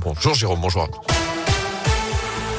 Bonjour Jérôme, bonjour.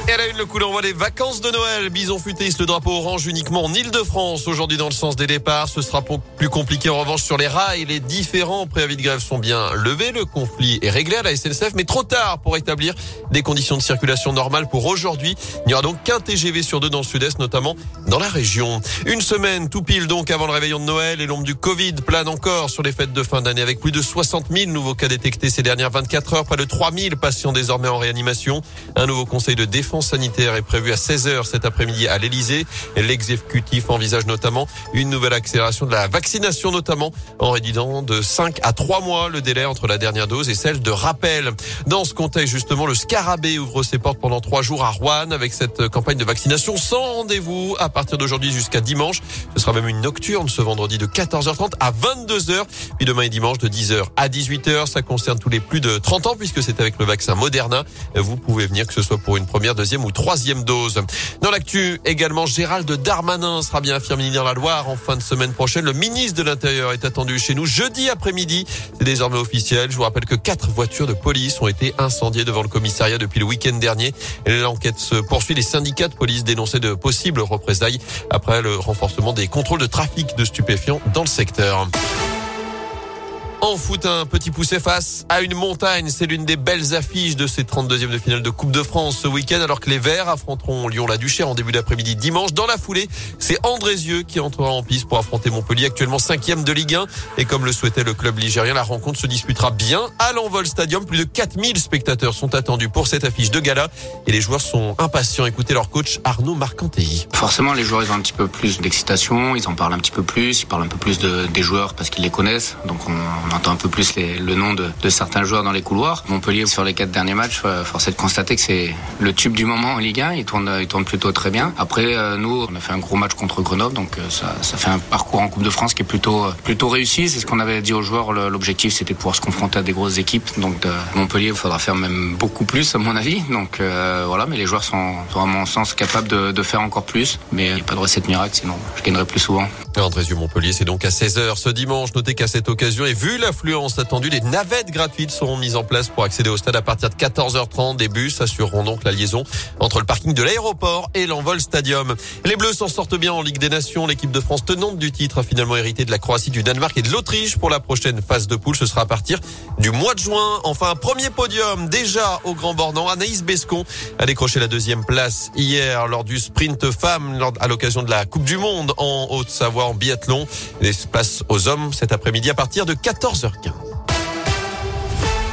Et à la une, le coup d'envoi des vacances de Noël. Bison futéiste, le drapeau orange uniquement en Ile-de-France. Aujourd'hui, dans le sens des départs, ce sera plus compliqué en revanche sur les rails. Les différents préavis de grève sont bien levés. Le conflit est réglé à la SNCF, mais trop tard pour établir des conditions de circulation normales pour aujourd'hui. Il n'y aura donc qu'un TGV sur deux dans le sud-est, notamment dans la région. Une semaine, tout pile donc avant le réveillon de Noël et l'ombre du Covid plane encore sur les fêtes de fin d'année avec plus de 60 000 nouveaux cas détectés ces dernières 24 heures. Près de 3 000 patients désormais en réanimation. Un nouveau conseil de défense sanitaire est prévu à 16h cet après-midi à l'Elysée. L'exécutif envisage notamment une nouvelle accélération de la vaccination, notamment en réduisant de 5 à 3 mois le délai entre la dernière dose et celle de rappel. Dans ce contexte, justement, le Scarabée ouvre ses portes pendant 3 jours à Rouen avec cette campagne de vaccination sans rendez-vous à partir d'aujourd'hui jusqu'à dimanche. Ce sera même une nocturne ce vendredi de 14h30 à 22h, puis demain et dimanche de 10h à 18h. Ça concerne tous les plus de 30 ans puisque c'est avec le vaccin Moderna. Vous pouvez venir que ce soit pour une première, deuxième ou troisième dose. Dans l'actu, également, Gérald Darmanin sera bien affirmé dans la Loire en fin de semaine prochaine. Le ministre de l'Intérieur est attendu chez nous jeudi après-midi. C'est désormais officiel. Je vous rappelle que quatre voitures de police ont été incendiées devant le commissariat depuis le week-end dernier. L'enquête se poursuit. Les syndicats de police dénonçaient de possibles représailles après le renforcement des contrôles de trafic de stupéfiants dans le secteur. En foot, un petit poussé face à une montagne. C'est l'une des belles affiches de ces 32e de finale de Coupe de France ce week-end, alors que les Verts affronteront Lyon-la-Duchère en début d'après-midi dimanche. Dans la foulée, c'est Andrézieux qui entrera en piste pour affronter Montpellier, actuellement 5e de Ligue 1. Et comme le souhaitait le club ligérien, la rencontre se disputera bien à l'Envol Stadium. Plus de 4000 spectateurs sont attendus pour cette affiche de gala. Et les joueurs sont impatients. Écoutez leur coach Arnaud Marcantelli. Forcément, les joueurs, ont un petit peu plus d'excitation. Ils en parlent un petit peu plus. Ils parlent un peu plus de, des joueurs parce qu'ils les connaissent. On entend un peu plus les, le nom de, de, certains joueurs dans les couloirs. Montpellier, sur les quatre derniers matchs, euh, force est de constater que c'est le tube du moment en Ligue 1. Il tourne, il tourne plutôt très bien. Après, euh, nous, on a fait un gros match contre Grenoble, donc euh, ça, ça fait un parcours en Coupe de France qui est plutôt, plutôt réussi. C'est ce qu'on avait dit aux joueurs. L'objectif, c'était de pouvoir se confronter à des grosses équipes. Donc, Montpellier, il faudra faire même beaucoup plus, à mon avis. Donc, euh, voilà, mais les joueurs sont, sont à mon sens, capables de, de faire encore plus. Mais il n'y a pas de recette miracle, sinon je gagnerai plus souvent. Andrézieux Montpellier, c'est donc à 16h ce dimanche. Notez qu'à cette occasion, et vu l'affluence attendue, les navettes gratuites seront mises en place pour accéder au stade à partir de 14h30. Des bus assureront donc la liaison entre le parking de l'aéroport et l'envol stadium. Les Bleus s'en sortent bien en Ligue des Nations. L'équipe de France tenante du titre a finalement hérité de la Croatie, du Danemark et de l'Autriche pour la prochaine phase de poule. Ce sera à partir du mois de juin. Enfin, un premier podium déjà au Grand Bornand. Anaïs Bescon a décroché la deuxième place hier lors du sprint femme à l'occasion de la Coupe du Monde en Haute-Savoie en biathlon. Les places aux hommes cet après-midi à partir de 14h15.